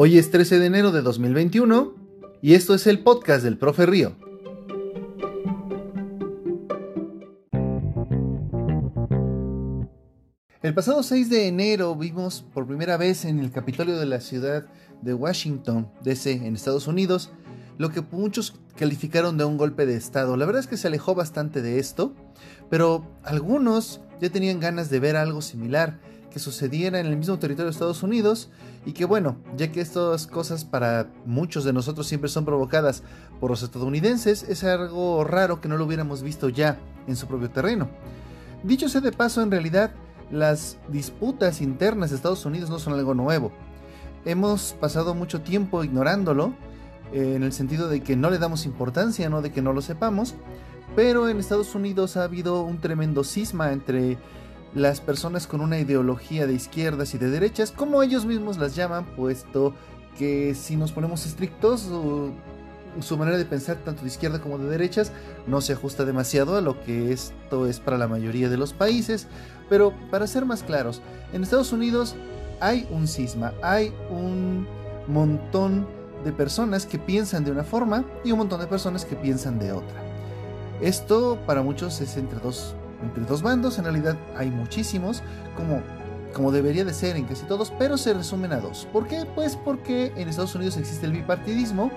Hoy es 13 de enero de 2021 y esto es el podcast del profe Río. El pasado 6 de enero vimos por primera vez en el Capitolio de la ciudad de Washington, D.C., en Estados Unidos, lo que muchos calificaron de un golpe de Estado. La verdad es que se alejó bastante de esto, pero algunos ya tenían ganas de ver algo similar que sucediera en el mismo territorio de Estados Unidos y que bueno, ya que estas cosas para muchos de nosotros siempre son provocadas por los estadounidenses, es algo raro que no lo hubiéramos visto ya en su propio terreno. Dicho sea de paso, en realidad las disputas internas de Estados Unidos no son algo nuevo. Hemos pasado mucho tiempo ignorándolo, eh, en el sentido de que no le damos importancia, no de que no lo sepamos, pero en Estados Unidos ha habido un tremendo cisma entre las personas con una ideología de izquierdas y de derechas, como ellos mismos las llaman, puesto que si nos ponemos estrictos, su manera de pensar tanto de izquierda como de derechas no se ajusta demasiado a lo que esto es para la mayoría de los países. Pero para ser más claros, en Estados Unidos hay un cisma, hay un montón de personas que piensan de una forma y un montón de personas que piensan de otra. Esto para muchos es entre dos entre dos bandos, en realidad hay muchísimos, como, como debería de ser en casi todos, pero se resumen a dos. ¿Por qué? Pues porque en Estados Unidos existe el bipartidismo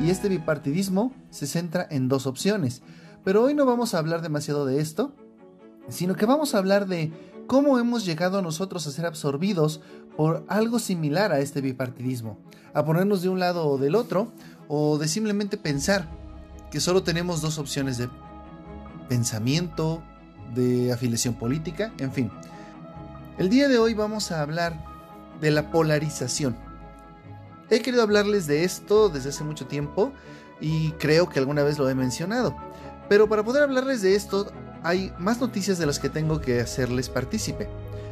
y este bipartidismo se centra en dos opciones. Pero hoy no vamos a hablar demasiado de esto, sino que vamos a hablar de cómo hemos llegado nosotros a ser absorbidos por algo similar a este bipartidismo, a ponernos de un lado o del otro, o de simplemente pensar que solo tenemos dos opciones de pensamiento, de afiliación política, en fin. El día de hoy vamos a hablar de la polarización. He querido hablarles de esto desde hace mucho tiempo y creo que alguna vez lo he mencionado. Pero para poder hablarles de esto hay más noticias de las que tengo que hacerles partícipe.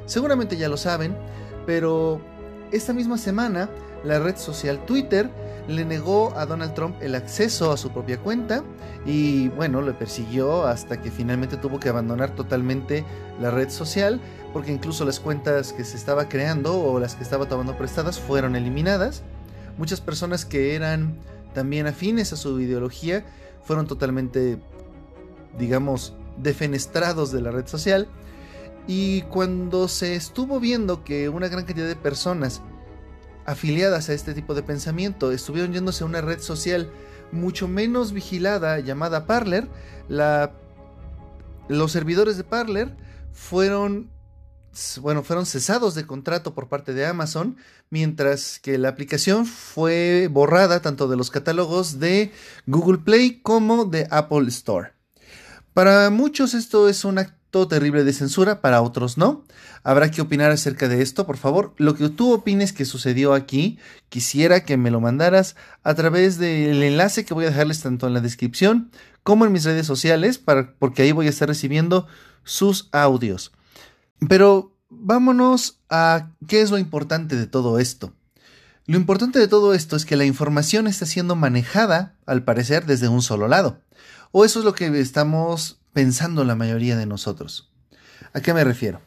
Seguramente ya lo saben, pero esta misma semana la red social Twitter le negó a Donald Trump el acceso a su propia cuenta y bueno, le persiguió hasta que finalmente tuvo que abandonar totalmente la red social porque incluso las cuentas que se estaba creando o las que estaba tomando prestadas fueron eliminadas. Muchas personas que eran también afines a su ideología fueron totalmente, digamos, defenestrados de la red social. Y cuando se estuvo viendo que una gran cantidad de personas afiliadas a este tipo de pensamiento estuvieron yéndose a una red social mucho menos vigilada llamada Parler, los servidores de Parler fueron, bueno, fueron cesados de contrato por parte de Amazon, mientras que la aplicación fue borrada tanto de los catálogos de Google Play como de Apple Store. Para muchos esto es una terrible de censura, para otros no. Habrá que opinar acerca de esto, por favor. Lo que tú opines que sucedió aquí, quisiera que me lo mandaras a través del enlace que voy a dejarles tanto en la descripción como en mis redes sociales, para, porque ahí voy a estar recibiendo sus audios. Pero vámonos a qué es lo importante de todo esto. Lo importante de todo esto es que la información está siendo manejada, al parecer, desde un solo lado. O eso es lo que estamos pensando la mayoría de nosotros. ¿A qué me refiero?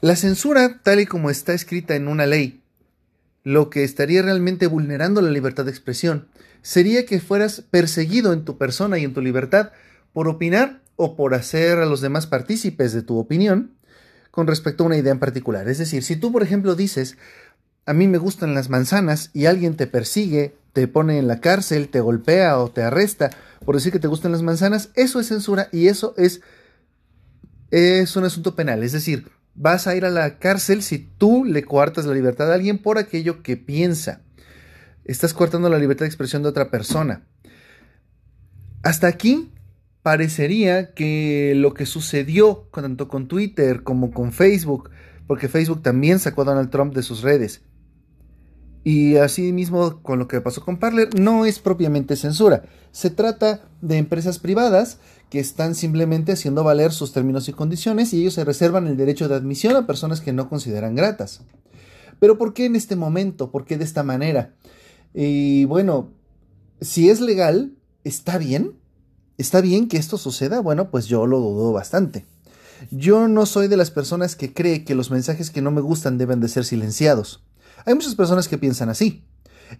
La censura, tal y como está escrita en una ley, lo que estaría realmente vulnerando la libertad de expresión, sería que fueras perseguido en tu persona y en tu libertad por opinar o por hacer a los demás partícipes de tu opinión con respecto a una idea en particular. Es decir, si tú, por ejemplo, dices, a mí me gustan las manzanas y alguien te persigue, te pone en la cárcel, te golpea o te arresta por decir que te gustan las manzanas, eso es censura y eso es, es un asunto penal. Es decir, vas a ir a la cárcel si tú le coartas la libertad a alguien por aquello que piensa. Estás coartando la libertad de expresión de otra persona. Hasta aquí parecería que lo que sucedió tanto con Twitter como con Facebook, porque Facebook también sacó a Donald Trump de sus redes, y así mismo con lo que pasó con Parler, no es propiamente censura. Se trata de empresas privadas que están simplemente haciendo valer sus términos y condiciones y ellos se reservan el derecho de admisión a personas que no consideran gratas. Pero ¿por qué en este momento? ¿Por qué de esta manera? Y bueno, si es legal, ¿está bien? ¿Está bien que esto suceda? Bueno, pues yo lo dudo bastante. Yo no soy de las personas que cree que los mensajes que no me gustan deben de ser silenciados. Hay muchas personas que piensan así.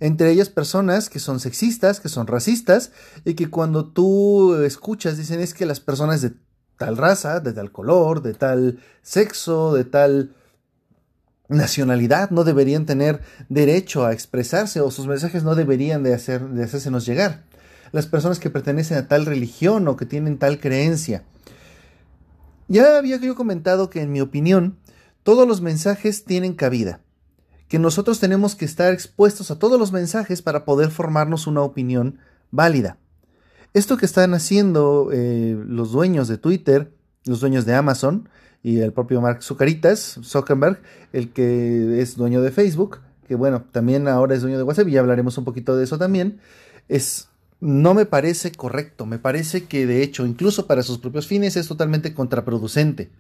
Entre ellas personas que son sexistas, que son racistas, y que cuando tú escuchas dicen es que las personas de tal raza, de tal color, de tal sexo, de tal nacionalidad no deberían tener derecho a expresarse o sus mensajes no deberían de, hacer, de hacérsenos llegar. Las personas que pertenecen a tal religión o que tienen tal creencia. Ya había yo comentado que en mi opinión todos los mensajes tienen cabida, que nosotros tenemos que estar expuestos a todos los mensajes para poder formarnos una opinión válida. Esto que están haciendo eh, los dueños de Twitter, los dueños de Amazon y el propio Mark Zuckerberg, el que es dueño de Facebook, que bueno, también ahora es dueño de WhatsApp y ya hablaremos un poquito de eso también, es no me parece correcto, me parece que de hecho, incluso para sus propios fines, es totalmente contraproducente.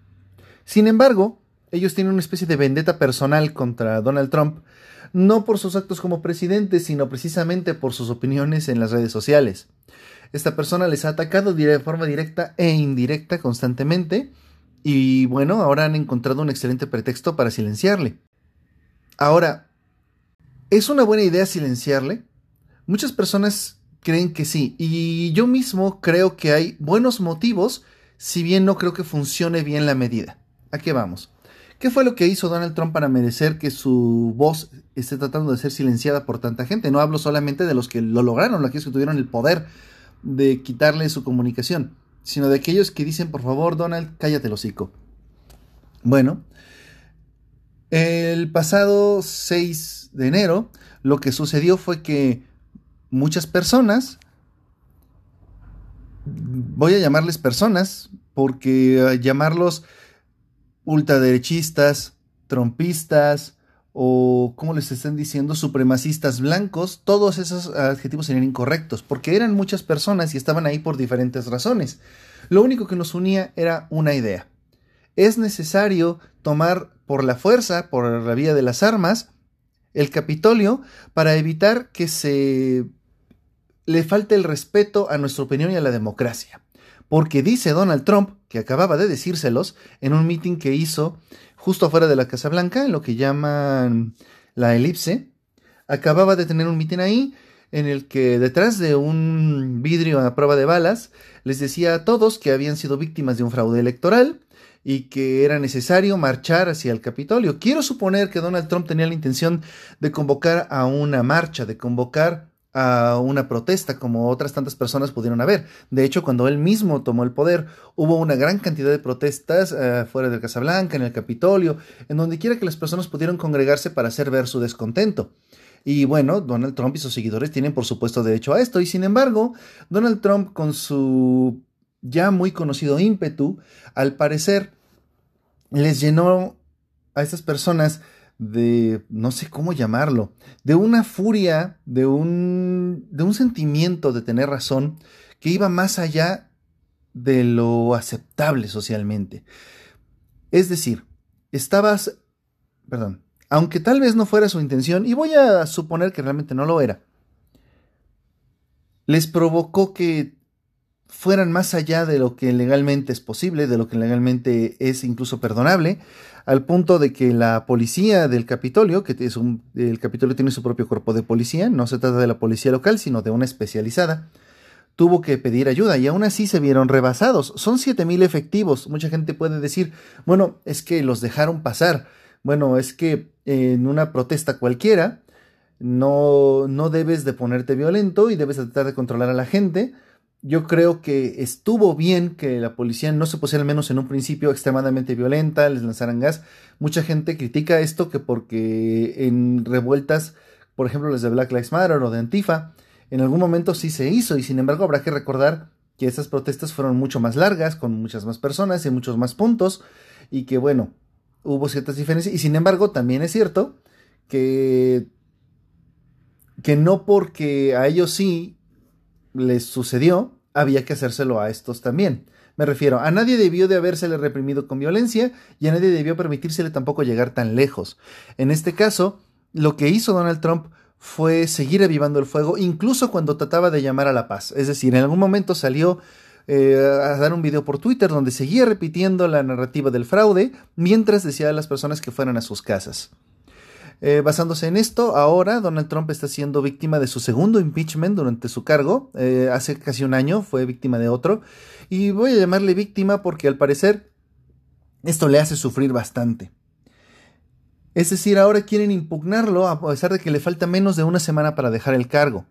Sin embargo, ellos tienen una especie de vendetta personal contra Donald Trump, no por sus actos como presidente, sino precisamente por sus opiniones en las redes sociales. Esta persona les ha atacado de forma directa e indirecta constantemente, y bueno, ahora han encontrado un excelente pretexto para silenciarle. Ahora, ¿es una buena idea silenciarle? Muchas personas creen que sí. Y yo mismo creo que hay buenos motivos, si bien no creo que funcione bien la medida. ¿A qué vamos? ¿Qué fue lo que hizo Donald Trump para merecer que su voz esté tratando de ser silenciada por tanta gente? No hablo solamente de los que lo lograron, aquellos que tuvieron el poder de quitarle su comunicación, sino de aquellos que dicen, por favor, Donald, cállate el hocico. Bueno, el pasado 6 de enero, lo que sucedió fue que muchas personas, voy a llamarles personas, porque eh, llamarlos ultraderechistas, trompistas o, como les están diciendo, supremacistas blancos, todos esos adjetivos serían incorrectos, porque eran muchas personas y estaban ahí por diferentes razones. Lo único que nos unía era una idea. Es necesario tomar por la fuerza, por la vía de las armas, el Capitolio para evitar que se le falte el respeto a nuestra opinión y a la democracia. Porque dice Donald Trump, que acababa de decírselos en un meeting que hizo justo afuera de la Casa Blanca, en lo que llaman la elipse, acababa de tener un meeting ahí en el que detrás de un vidrio a prueba de balas les decía a todos que habían sido víctimas de un fraude electoral y que era necesario marchar hacia el Capitolio. Quiero suponer que Donald Trump tenía la intención de convocar a una marcha, de convocar a una protesta como otras tantas personas pudieron haber. De hecho, cuando él mismo tomó el poder, hubo una gran cantidad de protestas eh, fuera de Casablanca, en el Capitolio, en donde quiera que las personas pudieran congregarse para hacer ver su descontento. Y bueno, Donald Trump y sus seguidores tienen por supuesto derecho a esto. Y sin embargo, Donald Trump con su ya muy conocido ímpetu, al parecer les llenó a estas personas de, no sé cómo llamarlo, de una furia, de un, de un sentimiento de tener razón que iba más allá de lo aceptable socialmente. Es decir, estabas, perdón, aunque tal vez no fuera su intención, y voy a suponer que realmente no lo era, les provocó que fueran más allá de lo que legalmente es posible, de lo que legalmente es incluso perdonable, al punto de que la policía del Capitolio, que es un, el Capitolio tiene su propio cuerpo de policía, no se trata de la policía local, sino de una especializada, tuvo que pedir ayuda y aún así se vieron rebasados. Son 7.000 efectivos. Mucha gente puede decir, bueno, es que los dejaron pasar. Bueno, es que en una protesta cualquiera no, no debes de ponerte violento y debes de tratar de controlar a la gente yo creo que estuvo bien que la policía no se pusiera al menos en un principio extremadamente violenta, les lanzaran gas. Mucha gente critica esto que porque en revueltas, por ejemplo, las de Black Lives Matter o de Antifa, en algún momento sí se hizo y sin embargo habrá que recordar que esas protestas fueron mucho más largas, con muchas más personas y muchos más puntos y que bueno, hubo ciertas diferencias y sin embargo también es cierto que que no porque a ellos sí les sucedió, había que hacérselo a estos también. Me refiero, a nadie debió de habérsele reprimido con violencia y a nadie debió permitírsele tampoco llegar tan lejos. En este caso, lo que hizo Donald Trump fue seguir avivando el fuego, incluso cuando trataba de llamar a la paz. Es decir, en algún momento salió eh, a dar un video por Twitter donde seguía repitiendo la narrativa del fraude mientras decía a las personas que fueran a sus casas. Eh, basándose en esto, ahora Donald Trump está siendo víctima de su segundo impeachment durante su cargo. Eh, hace casi un año fue víctima de otro. Y voy a llamarle víctima porque al parecer esto le hace sufrir bastante. Es decir, ahora quieren impugnarlo a pesar de que le falta menos de una semana para dejar el cargo.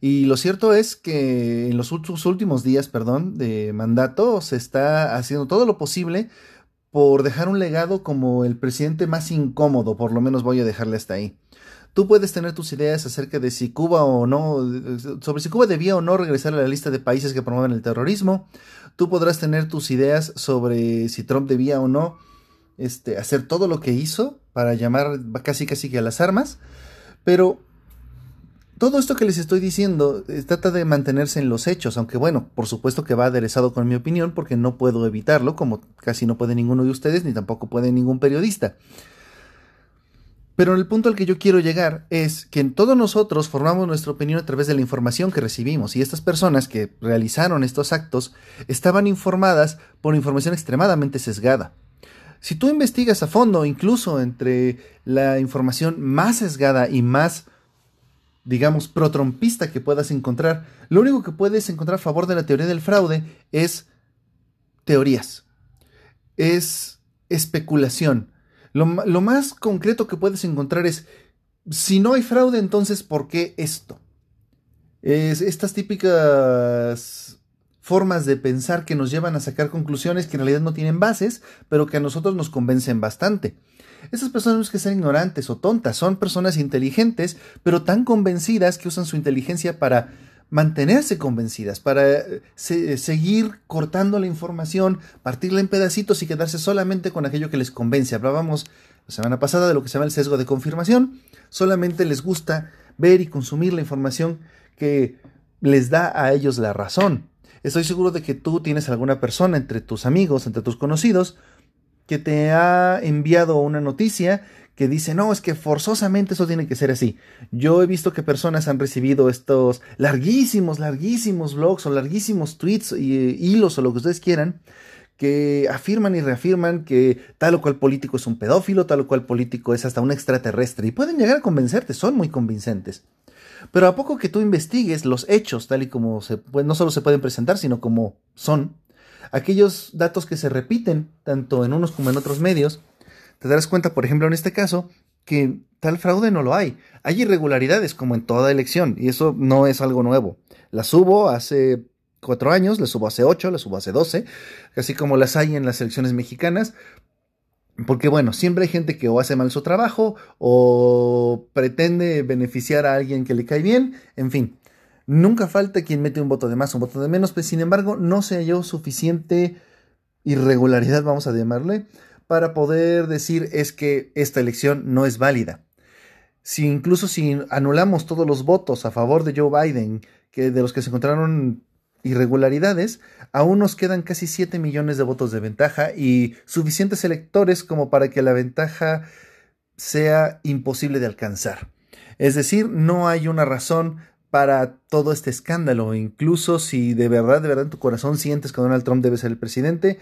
Y lo cierto es que en los últimos días, perdón, de mandato se está haciendo todo lo posible por dejar un legado como el presidente más incómodo, por lo menos voy a dejarle hasta ahí. Tú puedes tener tus ideas acerca de si Cuba o no, sobre si Cuba debía o no regresar a la lista de países que promueven el terrorismo. Tú podrás tener tus ideas sobre si Trump debía o no este, hacer todo lo que hizo para llamar casi casi que a las armas. Pero todo esto que les estoy diciendo eh, trata de mantenerse en los hechos, aunque bueno, por supuesto que va aderezado con mi opinión porque no puedo evitarlo, como casi no puede ninguno de ustedes, ni tampoco puede ningún periodista. Pero el punto al que yo quiero llegar es que todos nosotros formamos nuestra opinión a través de la información que recibimos y estas personas que realizaron estos actos estaban informadas por información extremadamente sesgada. Si tú investigas a fondo, incluso entre la información más sesgada y más digamos, protrompista que puedas encontrar, lo único que puedes encontrar a favor de la teoría del fraude es teorías, es especulación. Lo, más concreto que puedes encontrar es, si no hay fraude, entonces, ¿por qué esto? Es estas típicas formas de pensar que nos llevan a sacar conclusiones que en realidad no tienen bases, pero que a nosotros nos convencen bastante. Esas personas que sean ignorantes o tontas, son personas inteligentes, pero tan convencidas que usan su inteligencia para mantenerse convencidas, para eh, seguir cortando la información, partirla en pedacitos y quedarse solamente con aquello que les convence. Hablábamos la semana pasada de lo que se llama el sesgo de confirmación. Solamente les gusta ver y consumir la información que les da a ellos la razón. Estoy seguro de que tú tienes alguna persona entre tus amigos, entre tus conocidos, que te ha enviado una noticia que dice, no, es que forzosamente eso tiene que ser así. Yo he visto que personas han recibido estos larguísimos, larguísimos blogs o larguísimos tweets y eh, hilos o lo que ustedes quieran, que afirman y reafirman que tal o cual político es un pedófilo, tal o cual político es hasta un extraterrestre, y pueden llegar a convencerte, son muy convincentes. Pero a poco que tú investigues los hechos, tal y como no solo se pueden presentar, sino como son, aquellos datos que se repiten tanto en unos como en otros medios, te darás cuenta, por ejemplo, en este caso, que tal fraude no lo hay. Hay irregularidades como en toda elección y eso no es algo nuevo. Las hubo hace cuatro años, las hubo hace ocho, las hubo hace doce, así como las hay en las elecciones mexicanas. Porque bueno, siempre hay gente que o hace mal su trabajo o pretende beneficiar a alguien que le cae bien, en fin. Nunca falta quien mete un voto de más, un voto de menos, pero sin embargo no se halló suficiente irregularidad, vamos a llamarle, para poder decir es que esta elección no es válida. Si incluso si anulamos todos los votos a favor de Joe Biden, que de los que se encontraron irregularidades, aún nos quedan casi 7 millones de votos de ventaja y suficientes electores como para que la ventaja sea imposible de alcanzar. Es decir, no hay una razón para todo este escándalo. Incluso si de verdad, de verdad en tu corazón sientes que Donald Trump debe ser el presidente,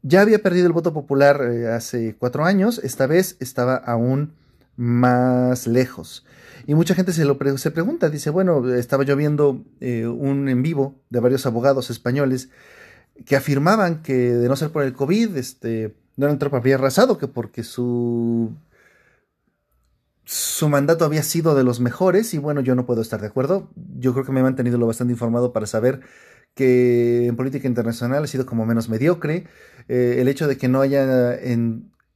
ya había perdido el voto popular eh, hace cuatro años, esta vez estaba aún más lejos. Y mucha gente se, lo se pregunta, dice, bueno, estaba yo viendo eh, un en vivo de varios abogados españoles que afirmaban que de no ser por el COVID, este, Donald Trump había arrasado, que porque su su mandato había sido de los mejores y bueno, yo no puedo estar de acuerdo. Yo creo que me he mantenido lo bastante informado para saber que en política internacional ha sido como menos mediocre. Eh, el hecho de que no haya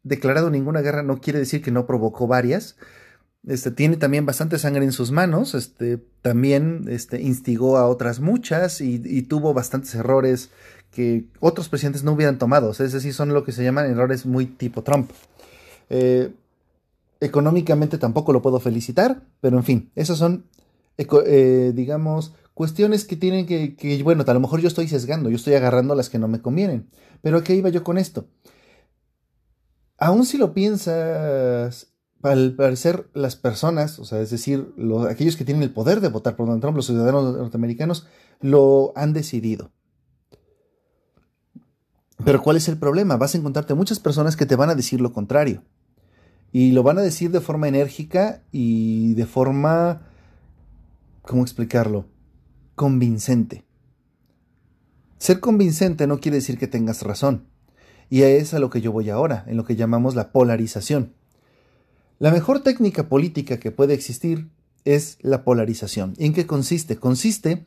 declarado ninguna guerra no quiere decir que no provocó varias. Este, tiene también bastante sangre en sus manos, este, también este, instigó a otras muchas y, tuvo bastantes errores que otros presidentes no hubieran tomado. es decir, son lo que se llaman errores muy tipo Trump. Eh, Económicamente tampoco lo puedo felicitar, pero en fin, esas son, eh, digamos, cuestiones que tienen que, bueno, a lo mejor yo estoy sesgando, yo estoy agarrando las que no me convienen. Pero ¿a qué iba yo con esto? Aún si lo piensas, al parecer las personas, o sea, es decir, los, aquellos que tienen el poder de votar por Donald Trump, los ciudadanos norteamericanos, lo han decidido. Pero ¿cuál es el problema? Vas a encontrarte muchas personas que te van a decir lo contrario. Y lo van a decir de forma enérgica y de forma, ¿cómo explicarlo? Convincente. Ser convincente no quiere decir que tengas razón. Y es a lo que yo voy ahora, en lo que llamamos la polarización. La mejor técnica política que puede existir es la polarización. ¿En qué consiste? Consiste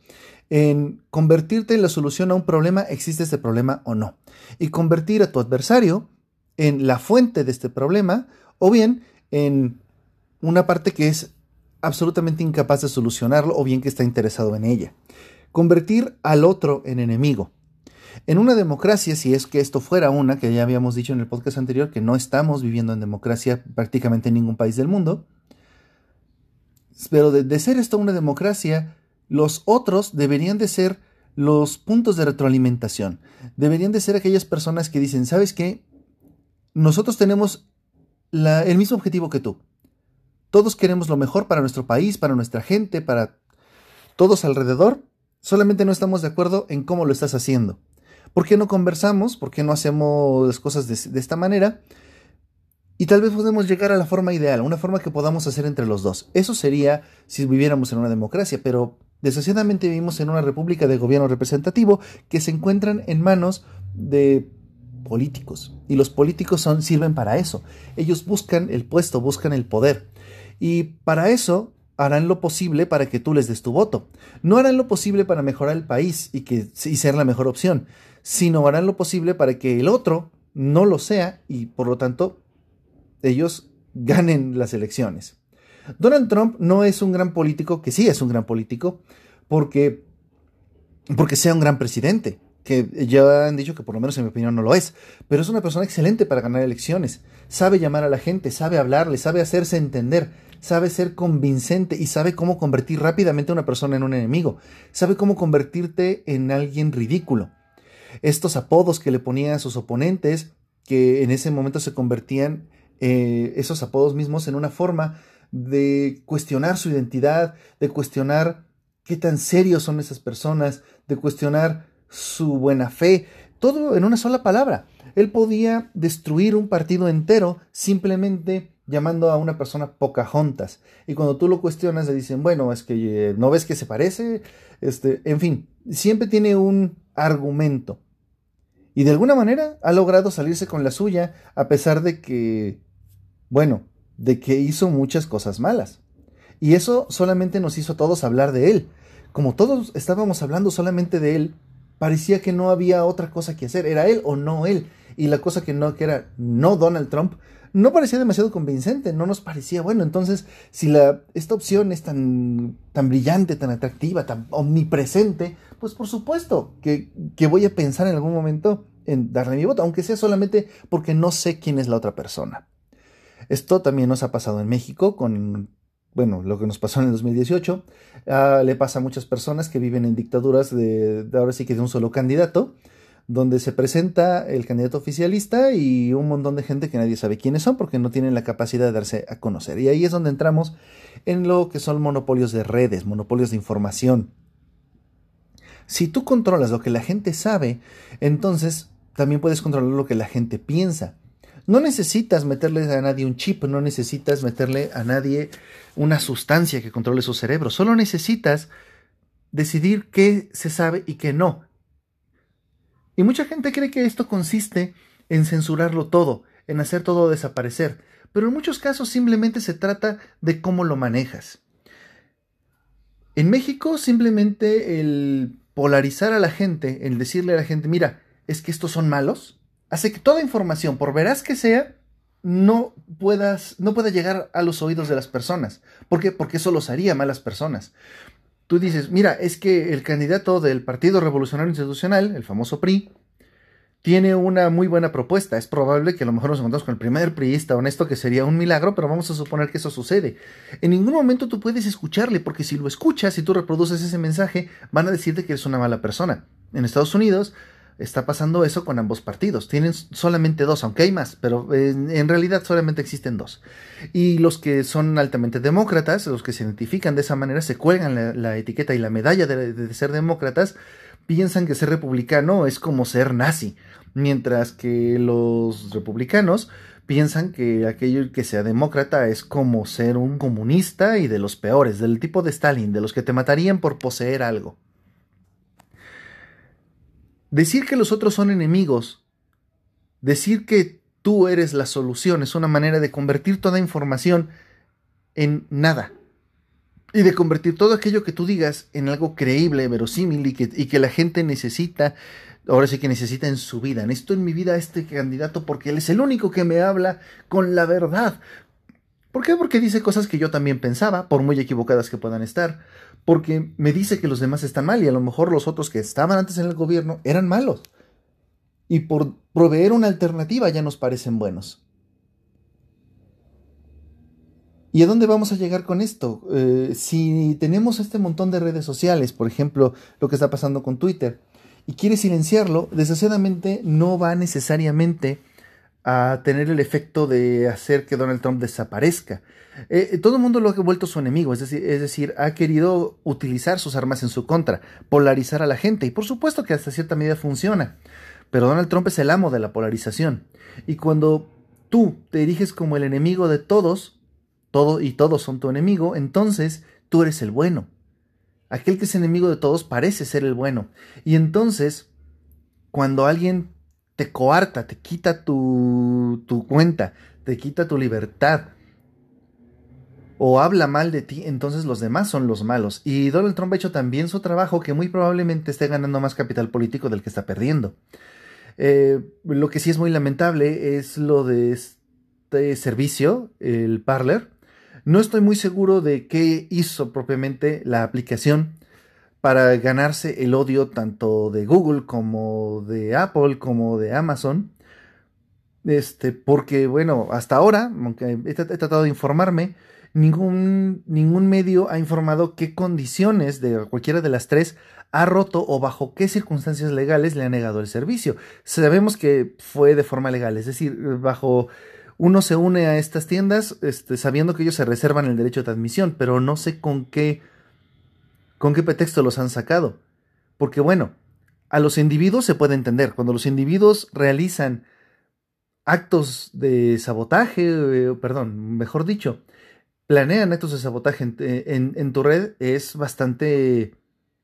en convertirte en la solución a un problema, existe este problema o no, y convertir a tu adversario en la fuente de este problema o bien en una parte que es absolutamente incapaz de solucionarlo o bien que está interesado en ella. Convertir al otro en enemigo. En una democracia, si es que esto fuera una, que ya habíamos dicho en el podcast anterior, que no estamos viviendo en democracia prácticamente en ningún país del mundo, pero de, ser esto una democracia, los otros deberían de ser los puntos de retroalimentación. Deberían de ser aquellas personas que dicen, ¿sabes qué? Nosotros tenemos el mismo objetivo que tú. Todos queremos lo mejor para nuestro país, para nuestra gente, para todos alrededor. Solamente no estamos de acuerdo en cómo lo estás haciendo. ¿Por qué no conversamos? ¿Por qué no hacemos las cosas de, esta manera? Y tal vez podemos llegar a la forma ideal, una forma que podamos hacer entre los dos. Eso sería si viviéramos en una democracia, pero desgraciadamente vivimos en una república de gobierno representativo que se encuentran en manos de políticos. Y los políticos son, sirven para eso. Ellos buscan el puesto, buscan el poder. Y para eso harán lo posible para que tú les des tu voto. No harán lo posible para mejorar el país y, que, y ser la mejor opción, sino harán lo posible para que el otro no lo sea y por lo tanto ellos ganen las elecciones. Donald Trump no es un gran político, que sí es un gran político, porque, porque sea un gran presidente que ya han dicho que por lo menos en mi opinión no lo es, pero es una persona excelente para ganar elecciones, sabe llamar a la gente, sabe hablarle, sabe hacerse entender, sabe ser convincente y sabe cómo convertir rápidamente a una persona en un enemigo, sabe cómo convertirte en alguien ridículo. Estos apodos que le ponían a sus oponentes, que en ese momento se convertían eh, esos apodos mismos en una forma de cuestionar su identidad, de cuestionar qué tan serios son esas personas, de cuestionar su buena fe, todo en una sola palabra. Él podía destruir un partido entero simplemente llamando a una persona Pocahontas. Y cuando tú lo cuestionas, le dicen, bueno, es que eh, no ves que se parece. Este, en fin, siempre tiene un argumento. Y de alguna manera ha logrado salirse con la suya, a pesar de que, bueno, de que hizo muchas cosas malas. Y eso solamente nos hizo a todos hablar de él. Como todos estábamos hablando solamente de él, parecía que no había otra cosa que hacer, era él o no él. Y la cosa que no, que era no Donald Trump, no parecía demasiado convincente, no nos parecía bueno. Entonces, si la, esta opción es tan, tan brillante, tan atractiva, tan omnipresente, pues por supuesto que, que voy a pensar en algún momento en darle mi voto, aunque sea solamente porque no sé quién es la otra persona. Esto también nos ha pasado en México con bueno, lo que nos pasó en el 2018, ah, le pasa a muchas personas que viven en dictaduras de, ahora sí que de un solo candidato, donde se presenta el candidato oficialista y un montón de gente que nadie sabe quiénes son porque no tienen la capacidad de darse a conocer. Y ahí es donde entramos en lo que son monopolios de redes, monopolios de información. Si tú controlas lo que la gente sabe, entonces también puedes controlar lo que la gente piensa. No necesitas meterle a nadie un chip, no necesitas meterle a nadie una sustancia que controle su cerebro, solo necesitas decidir qué se sabe y qué no. Y mucha gente cree que esto consiste en censurarlo todo, en hacer todo desaparecer, pero en muchos casos simplemente se trata de cómo lo manejas. En México simplemente el polarizar a la gente, el decirle a la gente, mira, es que estos son malos, hace que toda información, por veraz que sea, no puedas, no pueda llegar a los oídos de las personas. ¿Por qué? Porque eso los haría malas personas. Tú dices, mira, es que el candidato del Partido Revolucionario Institucional, el famoso PRI, tiene una muy buena propuesta. Es probable que a lo mejor nos encontramos con el primer priista honesto, que sería un milagro, pero vamos a suponer que eso sucede. En ningún momento tú puedes escucharle, porque si lo escuchas y tú reproduces ese mensaje, van a decirte que eres una mala persona. En Estados Unidos, está pasando eso con ambos partidos. Tienen solamente dos, aunque hay más, pero en, realidad solamente existen dos. Y los que son altamente demócratas, los que se identifican de esa manera, se cuelgan la, etiqueta y la medalla de, ser demócratas, piensan que ser republicano es como ser nazi, mientras que los republicanos piensan que aquello que sea demócrata es como ser un comunista y de los peores, del tipo de Stalin, de los que te matarían por poseer algo. Decir que los otros son enemigos, decir que tú eres la solución, es una manera de convertir toda información en nada. Y de convertir todo aquello que tú digas en algo creíble, verosímil y que, la gente necesita ahora sí que necesita en su vida. Necesito en mi vida a este candidato porque él es el único que me habla con la verdad. ¿Por qué? Porque dice cosas que yo también pensaba, por muy equivocadas que puedan estar. Porque me dice que los demás están mal y a lo mejor los otros que estaban antes en el gobierno eran malos. Y por proveer una alternativa ya nos parecen buenos. ¿Y a dónde vamos a llegar con esto? Eh, si tenemos este montón de redes sociales, por ejemplo, lo que está pasando con Twitter, y quiere silenciarlo, desgraciadamente no va necesariamente a tener el efecto de hacer que Donald Trump desaparezca. Eh, todo el mundo lo ha vuelto su enemigo, es decir, es decir, ha querido utilizar sus armas en su contra, polarizar a la gente, y por supuesto que hasta cierta medida funciona, pero Donald Trump es el amo de la polarización. Y cuando tú te eriges como el enemigo de todos, todo y todos son tu enemigo, entonces tú eres el bueno. Aquel que es enemigo de todos parece ser el bueno. Y entonces, cuando alguien te coarta, te quita tu, tu cuenta, te quita tu libertad, o habla mal de ti, entonces los demás son los malos. Y Donald Trump ha hecho también su trabajo que muy probablemente esté ganando más capital político del que está perdiendo. Eh, lo que sí es muy lamentable es lo de este servicio, el Parler, no estoy muy seguro de qué hizo propiamente la aplicación para ganarse el odio tanto de Google como de Apple como de Amazon. Este, porque bueno, hasta ahora, aunque he, tratado de informarme, ningún, ningún medio ha informado qué condiciones de cualquiera de las tres ha roto o bajo qué circunstancias legales le ha negado el servicio. Sabemos que fue de forma legal, es decir, bajo uno se une a estas tiendas este, sabiendo que ellos se reservan el derecho de admisión, pero no sé con qué, con qué pretexto los han sacado. Porque bueno, a los individuos se puede entender, cuando los individuos realizan actos de sabotaje, eh, perdón, mejor dicho, planean actos de sabotaje en, tu red, es bastante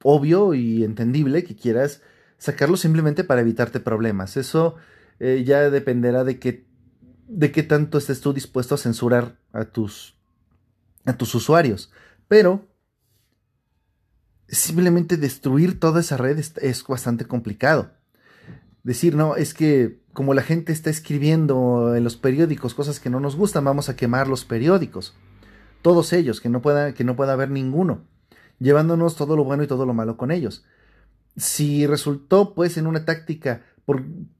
obvio y entendible que quieras sacarlo simplemente para evitarte problemas. Eso eh, ya dependerá de qué de qué tanto estés tú dispuesto a censurar a tus, a tus usuarios. Pero simplemente destruir toda esa red es, bastante complicado. Decir, no, es que como la gente está escribiendo en los periódicos cosas que no nos gustan, vamos a quemar los periódicos. Todos ellos, que no pueda, que no pueda haber ninguno, llevándonos todo lo bueno y todo lo malo con ellos. Si resultó pues en una táctica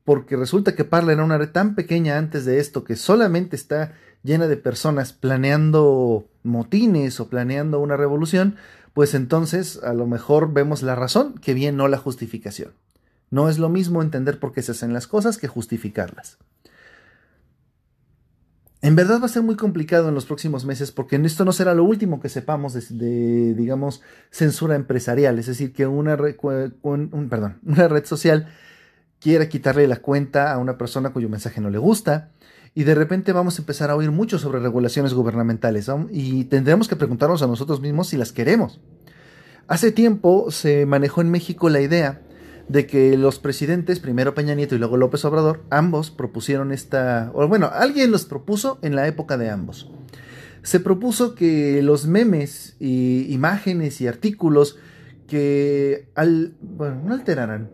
porque resulta que Parla era una red tan pequeña antes de esto que solamente está llena de personas planeando motines o planeando una revolución, pues entonces a lo mejor vemos la razón que bien no la justificación. No es lo mismo entender por qué se hacen las cosas que justificarlas. En verdad va a ser muy complicado en los próximos meses porque esto no será lo último que sepamos de, digamos, censura empresarial, es decir, que una, una red social quiera quitarle la cuenta a una persona cuyo mensaje no le gusta. Y de repente vamos a empezar a oír mucho sobre regulaciones gubernamentales y tendremos que preguntarnos a nosotros mismos si las queremos. Hace tiempo se manejó en México la idea de que los presidentes, primero Peña Nieto y luego López Obrador, ambos propusieron esta, o bueno, alguien los propuso en la época de ambos. Se propuso que los memes y imágenes y artículos que al, bueno, no alteraran,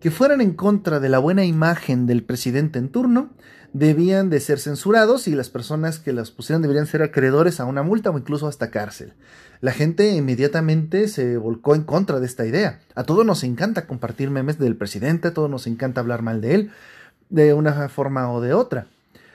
que fueran en contra de la buena imagen del presidente en turno debían de ser censurados y las personas que las pusieran deberían ser acreedores a una multa o incluso hasta cárcel. La gente inmediatamente se volcó en contra de esta idea. A todos nos encanta compartir memes del presidente, a todos nos encanta hablar mal de él, de una forma o de otra.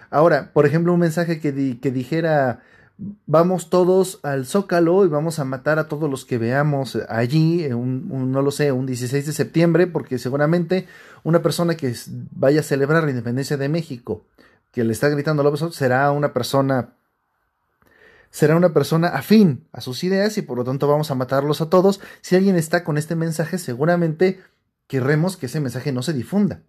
Ahora, por ejemplo, un mensaje que, que dijera vamos todos al Zócalo y vamos a matar a todos los que veamos allí, un, no lo sé, un 16 de septiembre, porque seguramente una persona que vaya a celebrar la independencia de México, que le está gritando López Obrador, será una persona será una persona afín a sus ideas y por lo tanto vamos a matarlos a todos. Si alguien está con este mensaje, seguramente querremos que ese mensaje no se difunda.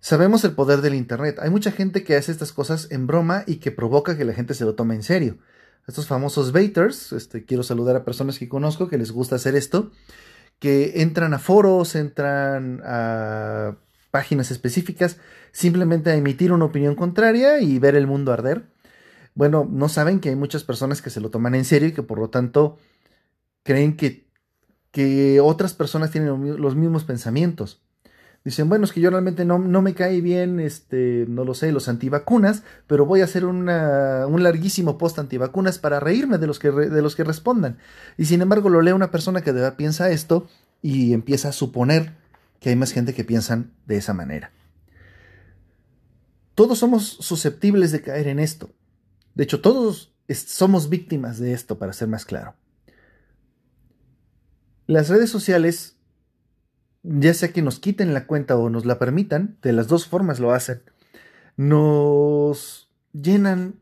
Sabemos el poder del Internet. Hay mucha gente que hace estas cosas en broma y que provoca que la gente se lo tome en serio. Estos famosos baiters, este, quiero saludar a personas que conozco que les gusta hacer esto, que entran a foros, entran a páginas específicas, simplemente a emitir una opinión contraria y ver el mundo arder. Bueno, no saben que hay muchas personas que se lo toman en serio y que por lo tanto creen que, que otras personas tienen los mismos pensamientos. Dicen, bueno, es que yo realmente no, no, me cae bien, este, no lo sé, los antivacunas, pero voy a hacer un larguísimo post antivacunas para reírme de los, que, de los que respondan. Y sin embargo lo lee una persona que de verdad piensa esto y empieza a suponer que hay más gente que piensan de esa manera. Todos somos susceptibles de caer en esto. De hecho, todos somos víctimas de esto, para ser más claro. Las redes sociales ya sea que nos quiten la cuenta o nos la permitan, de las dos formas lo hacen, nos llenan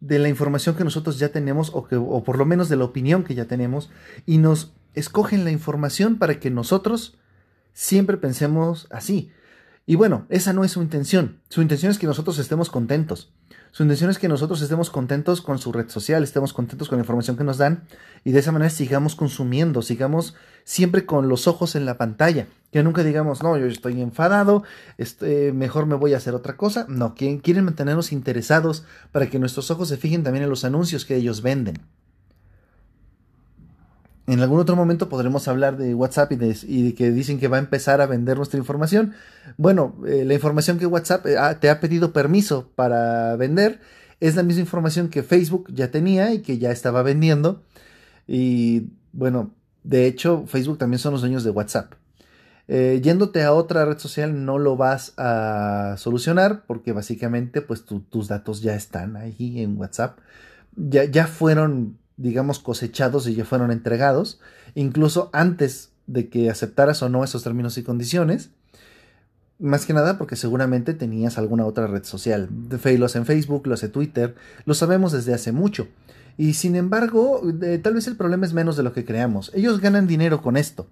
de la información que nosotros ya tenemos o, que, o por lo menos de la opinión que ya tenemos y nos escogen la información para que nosotros siempre pensemos así. Y bueno, esa no es su intención. Su intención es que nosotros estemos contentos. Su intención es que nosotros estemos contentos con su red social, estemos contentos con la información que nos dan y de esa manera sigamos consumiendo, sigamos siempre con los ojos en la pantalla. Que nunca digamos, no, yo estoy enfadado, este, mejor me voy a hacer otra cosa. No, quieren, quieren mantenernos interesados para que nuestros ojos se fijen también en los anuncios que ellos venden. En algún otro momento podremos hablar de WhatsApp y de, que dicen que va a empezar a vender nuestra información. Bueno, eh, la información que WhatsApp eh, te ha pedido permiso para vender es la misma información que Facebook ya tenía y que ya estaba vendiendo. Y bueno, de hecho, Facebook también son los dueños de WhatsApp. Eh, yéndote a otra red social no lo vas a solucionar porque básicamente pues tus datos ya están ahí en WhatsApp. Ya, ya fueron digamos, cosechados y ya fueron entregados, incluso antes de que aceptaras o no esos términos y condiciones. Más que nada porque seguramente tenías alguna otra red social. Lo en Facebook, lo hace Twitter, lo sabemos desde hace mucho. Y sin embargo, tal vez el problema es menos de lo que creamos. Ellos ganan dinero con esto.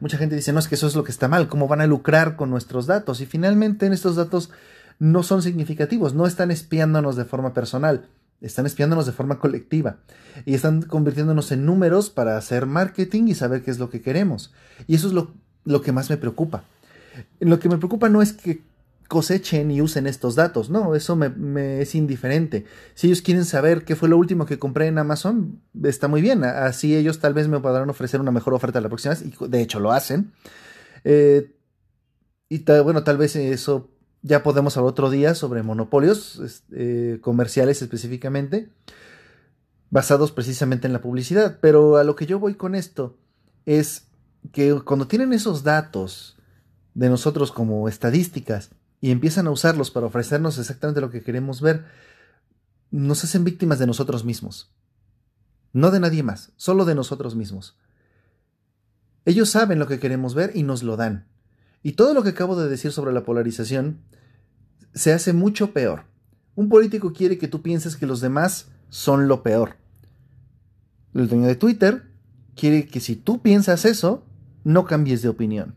Mucha gente dice, no, es que eso es lo que está mal, ¿cómo van a lucrar con nuestros datos? Y finalmente estos datos no son significativos, no están espiándonos de forma personal están espiándonos de forma colectiva y están convirtiéndonos en números para hacer marketing y saber qué es lo que queremos. Y eso es lo, que más me preocupa. Lo que me preocupa no es que cosechen y usen estos datos, no, eso me, es indiferente. Si ellos quieren saber qué fue lo último que compré en Amazon, está muy bien, así ellos tal vez me podrán ofrecer una mejor oferta la próxima vez, y de hecho lo hacen. Eh, y bueno, tal vez eso ya podemos hablar otro día sobre monopolios eh, comerciales específicamente, basados precisamente en la publicidad. Pero a lo que yo voy con esto es que cuando tienen esos datos de nosotros como estadísticas y empiezan a usarlos para ofrecernos exactamente lo que queremos ver, nos hacen víctimas de nosotros mismos. No de nadie más, solo de nosotros mismos. Ellos saben lo que queremos ver y nos lo dan. Y todo lo que acabo de decir sobre la polarización se hace mucho peor. Un político quiere que tú pienses que los demás son lo peor. El dueño de Twitter quiere que si tú piensas eso, no cambies de opinión.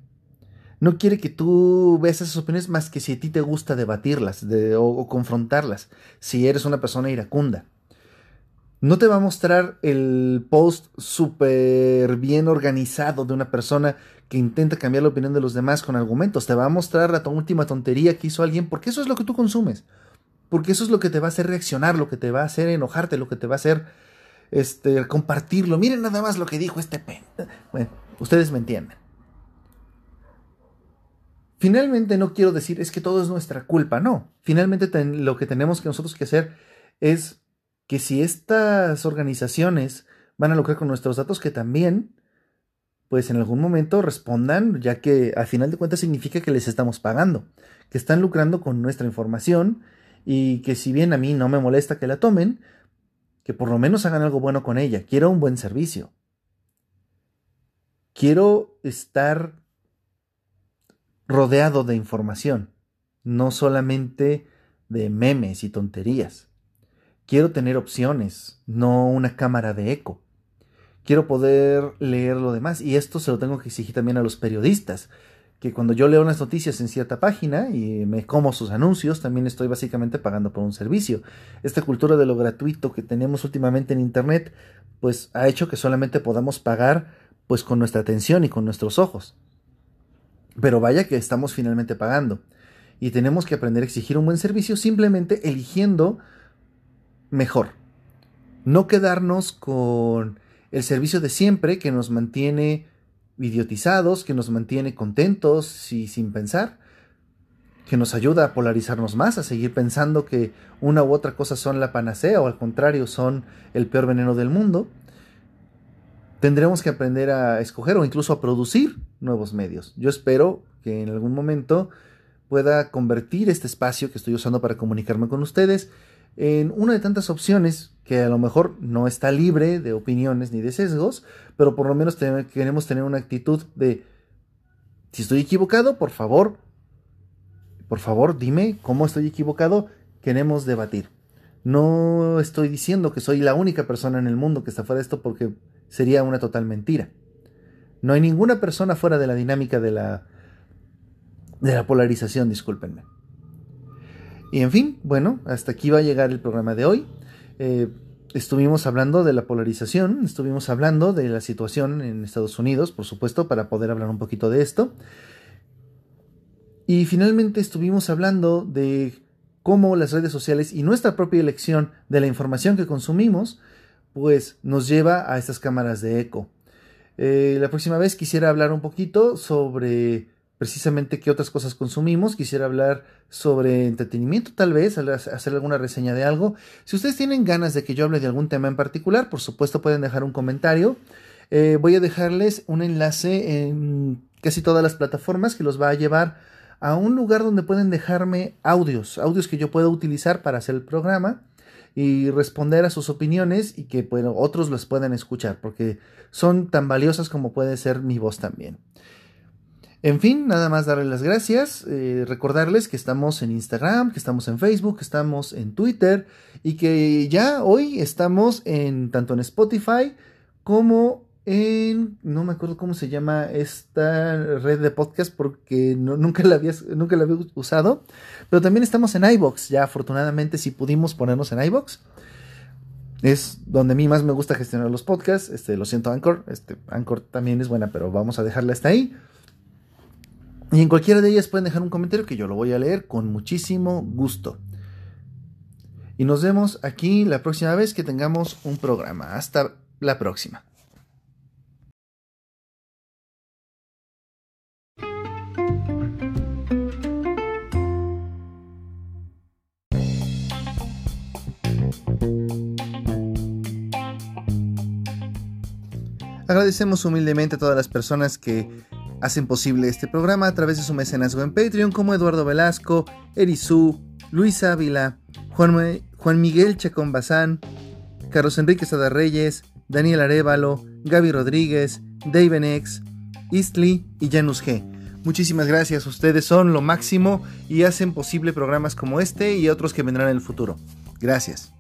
No quiere que tú veas esas opiniones más que si a ti te gusta debatirlas o confrontarlas, si eres una persona iracunda no te va a mostrar el post súper bien organizado de una persona que intenta cambiar la opinión de los demás con argumentos. Te va a mostrar la última tontería que hizo alguien porque eso es lo que tú consumes. Porque eso es lo que te va a hacer reaccionar, lo que te va a hacer enojarte, lo que te va a hacer este, compartirlo. Miren nada más lo que dijo este pen. Bueno, ustedes me entienden. Finalmente no quiero decir es que todo es nuestra culpa, no. Finalmente lo que tenemos que nosotros que hacer es que si estas organizaciones van a lucrar con nuestros datos, que también, pues en algún momento respondan, ya que al final de cuentas significa que les estamos pagando, que están lucrando con nuestra información y que si bien a mí no me molesta que la tomen, que por lo menos hagan algo bueno con ella. Quiero un buen servicio. Quiero estar rodeado de información, no solamente de memes y tonterías. Quiero tener opciones, no una cámara de eco. Quiero poder leer lo demás y esto se lo tengo que exigir también a los periodistas. que cuando yo leo unas noticias en cierta página y me como sus anuncios, también estoy básicamente pagando por un servicio. Esta cultura de lo gratuito que tenemos últimamente en Internet, pues ha hecho que solamente podamos pagar pues con nuestra atención y con nuestros ojos. Pero vaya que estamos finalmente pagando. Y tenemos que aprender a exigir un buen servicio simplemente eligiendo mejor. No quedarnos con el servicio de siempre que nos mantiene idiotizados, que nos mantiene contentos y sin pensar, que nos ayuda a polarizarnos más, a seguir pensando que una u otra cosa son la panacea o al contrario son el peor veneno del mundo. Tendremos que aprender a escoger o incluso a producir nuevos medios. Yo espero que en algún momento pueda convertir este espacio que estoy usando para comunicarme con ustedes en una de tantas opciones que a lo mejor no está libre de opiniones ni de sesgos, pero por lo menos queremos tener una actitud de, si estoy equivocado, por favor, por favor, dime cómo estoy equivocado, queremos debatir. No estoy diciendo que soy la única persona en el mundo que está fuera de esto porque sería una total mentira. No hay ninguna persona fuera de la dinámica de la, de la polarización, discúlpenme. Y en fin, bueno, hasta aquí va a llegar el programa de hoy. Eh, estuvimos hablando de la polarización, estuvimos hablando de la situación en Estados Unidos, por supuesto, para poder hablar un poquito de esto. Y finalmente estuvimos hablando de cómo las redes sociales y nuestra propia elección de la información que consumimos, pues nos lleva a estas cámaras de eco. Eh, la próxima vez quisiera hablar un poquito sobre precisamente qué otras cosas consumimos. Quisiera hablar sobre entretenimiento tal vez, hacer alguna reseña de algo. Si ustedes tienen ganas de que yo hable de algún tema en particular, por supuesto pueden dejar un comentario. Eh, voy a dejarles un enlace en casi todas las plataformas que los va a llevar a un lugar donde pueden dejarme audios, audios que yo pueda utilizar para hacer el programa y responder a sus opiniones y que otros los puedan escuchar, porque son tan valiosas como puede ser mi voz también. En fin, nada más darles las gracias, eh, recordarles que estamos en Instagram, que estamos en Facebook, que estamos en Twitter y que ya hoy estamos en tanto en Spotify como en no me acuerdo cómo se llama esta red de podcast porque nunca la había nunca la había usado, pero también estamos en iBox, ya afortunadamente si pudimos ponernos en iBox. Es donde a mí más me gusta gestionar los podcasts. Este, lo siento, Anchor. Este, Anchor también es buena, pero vamos a dejarla hasta ahí. Y en cualquiera de ellas pueden dejar un comentario que yo lo voy a leer con muchísimo gusto. Y nos vemos aquí la próxima vez que tengamos un programa. Hasta la próxima. Agradecemos humildemente a todas las personas que Hacen posible este programa a través de su mecenazgo en Patreon como Eduardo Velasco, Erizú, Luis Ávila, Juan, Miguel Chacón Bazán, Carlos Enrique Sada Reyes, Daniel Arevalo, Gaby Rodríguez, Dave X, Eastly y Janus G. Muchísimas gracias, ustedes son lo máximo y hacen posible programas como este y otros que vendrán en el futuro. Gracias.